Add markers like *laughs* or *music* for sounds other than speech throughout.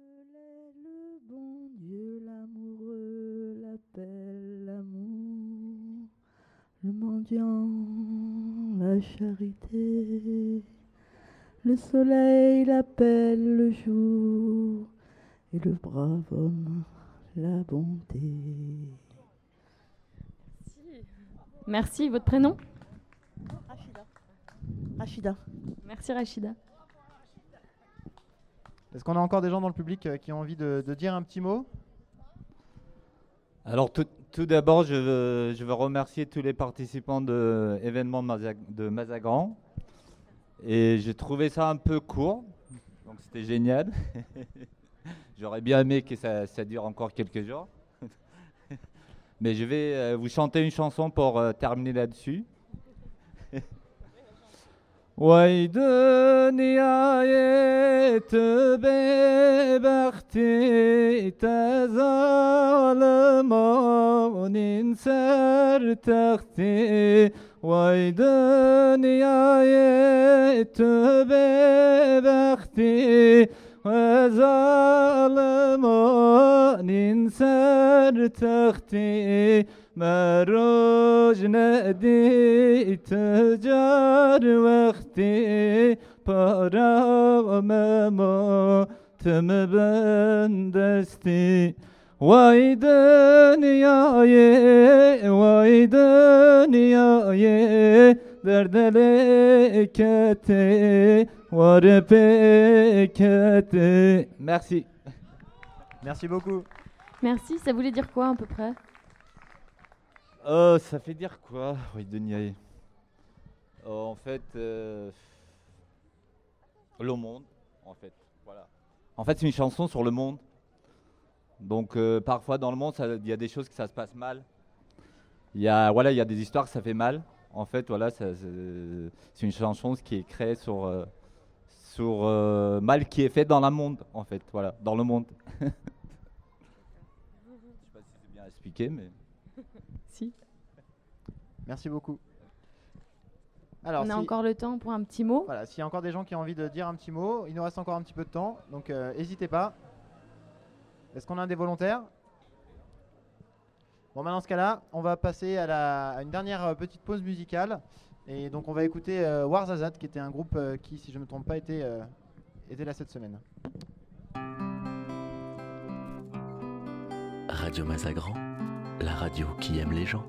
appelait le bon Dieu, l'amoureux l'appelle l'amour, le mendiant la charité, le soleil l'appelle le jour, et le brave homme la bonté. Merci, votre prénom? Rachida. Rachida. Merci Rachida. Est-ce qu'on a encore des gens dans le public euh, qui ont envie de, dire un petit mot? Alors tout, tout d'abord, je veux, je veux remercier tous les participants de l'événement de Mazagran. Et j'ai trouvé ça un peu court, donc c'était génial. *laughs* J'aurais bien aimé que ça, ça, dure encore quelques jours. *laughs* Mais je vais euh, vous chanter une chanson pour euh, terminer là-dessus. *laughs* Vay dünyayet bebekti tezalım onin sertekti Vay dünyayet bebekti وظالم ننسر تختي مروج ندي تجار وقتي پارا مما تم بندستی وای دنیای وای دنیای در دل کته Merci. Merci beaucoup. Merci, ça voulait dire quoi à peu près Euh, Ça fait dire quoi Oui, Denis. Euh, en fait, euh, le monde, en fait. Voilà. En fait, c'est une chanson sur le monde. Donc, euh, parfois dans le monde, il y a des choses que ça se passe mal. Il y a, voilà, il y a des histoires que ça fait mal. En fait, voilà, c'est une chanson qui est créée sur euh, sur mal qui est fait dans le monde, en fait, voilà, dans le monde. *laughs* Je sais pas si c'est bien expliqué, mais. Si. Merci beaucoup. Alors, On a encore le temps pour un petit mot. Voilà, s'il y a encore des gens qui ont envie de dire un petit mot, il nous reste encore un petit peu de temps, donc n'hésitez pas. Est-ce qu'on a des volontaires? Bon, maintenant, dans ce cas-là, on va passer à, la, à une dernière petite pause musicale. Et donc on va écouter euh, Warzazat, qui était un groupe euh, qui, si je ne me trompe pas, était, euh, était là cette semaine. Radio Mazagran, la radio qui aime les gens.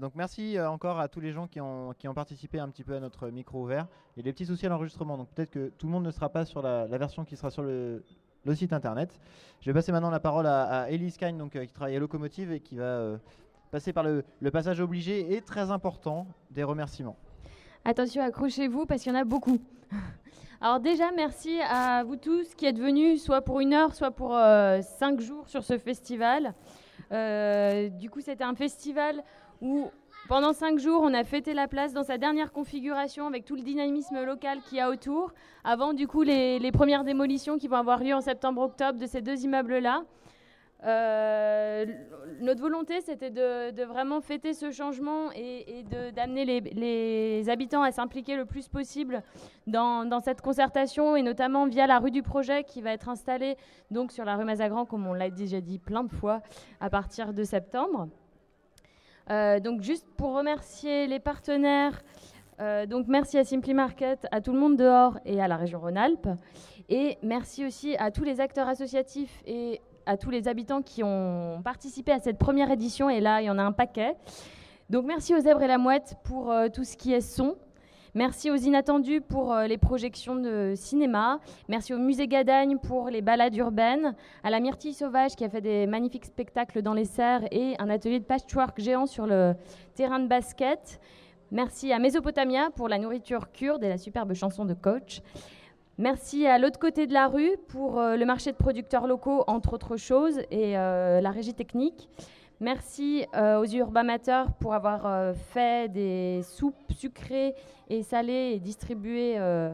Donc merci euh, encore à tous les gens qui ont, participé un petit peu à notre micro ouvert. Il y a des petits soucis à l'enregistrement, donc peut-être que tout le monde ne sera pas sur la, version qui sera sur le, site internet. Je vais passer maintenant la parole à, Elise Kine, donc, euh, qui travaille à Locomotive et qui va euh, passer par le, passage obligé et très important des remerciements. Attention, accrochez-vous parce qu'il y en a beaucoup. *laughs* Alors déjà, merci à vous tous qui êtes venus, soit pour une heure, soit pour cinq jours sur ce festival. du coup, c'était un festival où pendant cinq jours, on a fêté la place dans sa dernière configuration avec tout le dynamisme local qu'il y a autour, avant du coup les, premières démolitions qui vont avoir lieu en septembre-octobre de ces deux immeubles-là. Euh, notre volonté, c'était de, vraiment fêter ce changement et, d'amener les, habitants à s'impliquer le plus possible dans, cette concertation et notamment via la rue du projet qui va être installée donc sur la rue Mazagran, comme on l'a déjà dit plein de fois, à partir de septembre. Euh, donc juste pour remercier les partenaires, euh, donc merci à Simply Market, à tout le monde dehors et à la région Rhône-Alpes. Et merci aussi à tous les acteurs associatifs et à tous les habitants qui ont participé à cette première édition. Et là, il y en a un paquet. Donc merci aux Zèbres et la Mouette pour euh, tout ce qui est son. Merci aux Inattendus pour euh, les projections de cinéma. Merci au Musée Gadagne pour les balades urbaines. À la Myrtille Sauvage qui a fait des magnifiques spectacles dans les serres et un atelier de patchwork géant sur le terrain de basket. Merci à Mésopotamia pour la nourriture kurde et la superbe chanson de coach. Merci à l'autre côté de la rue pour euh, le marché de producteurs locaux, entre autres choses, et euh, la régie technique. Merci aux urbamateurs pour avoir fait des soupes sucrées et salé et distribué euh,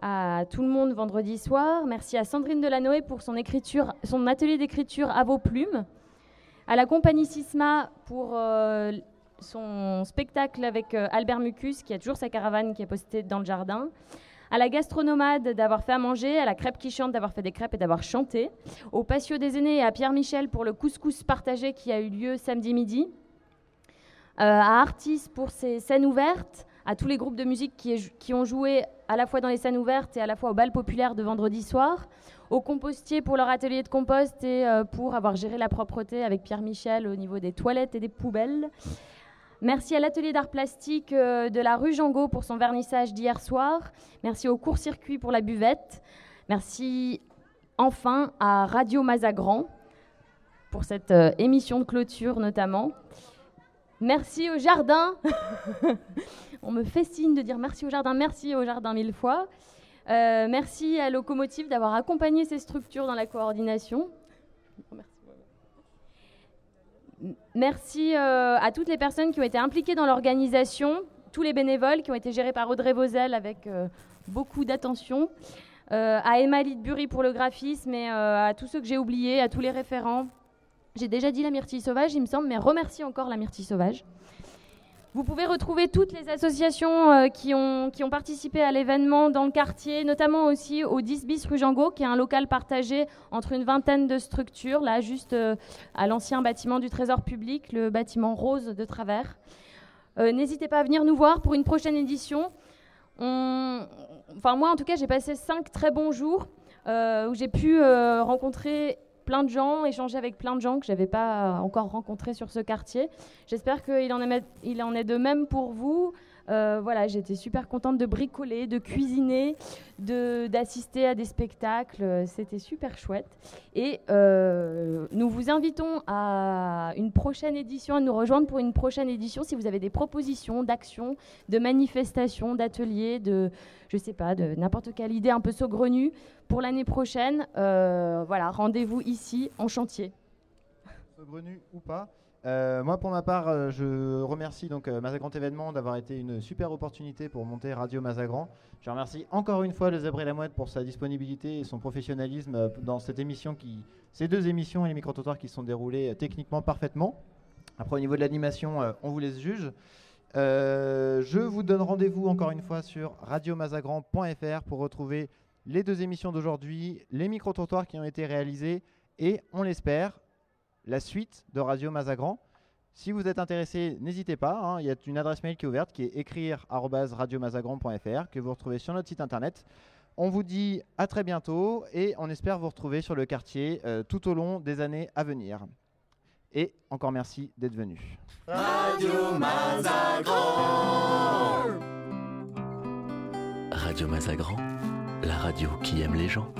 à tout le monde vendredi soir. Merci à Sandrine Delanoë pour son, son atelier d'écriture à vos plumes. À la compagnie Sisma pour euh, son spectacle avec euh, Albert Mucus, qui a toujours sa caravane qui est postée dans le jardin. À la gastronomade d'avoir fait à manger, à la crêpe qui chante d'avoir fait des crêpes et d'avoir chanté. Au patio des aînés et à Pierre Michel pour le couscous partagé qui a eu lieu samedi midi. à Artis pour ses scènes ouvertes à tous les groupes de musique qui, ont joué à la fois dans les scènes ouvertes et à la fois au bal populaire de vendredi soir, aux compostiers pour leur atelier de compost et euh, pour avoir géré la propreté avec Pierre Michel au niveau des toilettes et des poubelles. Merci à l'atelier d'art plastique euh, de la rue Jangot pour son vernissage d'hier soir. Merci au court-circuit pour la buvette. Merci enfin à Radio Mazagran pour cette euh, émission de clôture notamment. Merci au jardin *laughs* On me fait signe de dire merci au jardin, merci au jardin mille fois. Euh, merci à Locomotive d'avoir accompagné ces structures dans la coordination. Merci euh, à toutes les personnes qui ont été impliquées dans l'organisation, tous les bénévoles qui ont été gérés par Audrey Vauzel avec euh, beaucoup d'attention, à Emma Lidbury pour le graphisme et à tous ceux que j'ai oubliés, à tous les référents. J'ai déjà dit la myrtille sauvage, il me semble, mais remercie encore la myrtille sauvage. Vous pouvez retrouver toutes les associations euh, qui, ont, qui ont participé à l'événement dans le quartier, notamment aussi au 10 bis rue Jangot, qui est un local partagé entre une vingtaine de structures, là juste euh, à l'ancien bâtiment du Trésor public, le bâtiment rose de travers. Euh, n'hésitez pas à venir nous voir pour une prochaine édition. Enfin moi en tout cas j'ai passé cinq très bons jours où j'ai pu rencontrer plein de gens, échanger avec plein de gens que je n'avais pas encore rencontrés sur ce quartier. J'espère qu'il en, en est de même pour vous. Euh, voilà, j'étais super contente de bricoler, de cuisiner, d'assister à des spectacles. C'était super chouette. Et euh, nous vous invitons à une prochaine édition, à nous rejoindre pour une prochaine édition si vous avez des propositions d'actions, de manifestations, d'ateliers, de, je sais pas, de n'importe quelle idée un peu saugrenue pour l'année prochaine. Euh, voilà, rendez-vous ici en chantier. Saugrenue ou pas euh, moi, pour ma part, euh, je remercie donc Mazagrand Événement d'avoir été une super opportunité pour monter Radio Mazagran. Je remercie encore une fois le Zèbre et la Mouette pour sa disponibilité et son professionnalisme dans cette émission ces deux émissions et les micro qui sont déroulées techniquement parfaitement. Après, au niveau de l'animation, on vous les juge. je vous donne rendez-vous encore une fois sur radiomazagran.fr pour retrouver les deux émissions d'aujourd'hui, les micro-trottoirs qui ont été réalisés et, on l'espère, la suite de Radio Mazagran. Si vous êtes intéressé, n'hésitez pas. Hein, il y a une adresse mail qui est ouverte qui est écrire@radiomazagran.fr que vous retrouvez sur notre site internet. On vous dit à très bientôt et on espère vous retrouver sur le quartier euh, tout au long des années à venir. Et encore merci d'être venu. Radio Mazagran Radio Mazagran, la radio qui aime les gens.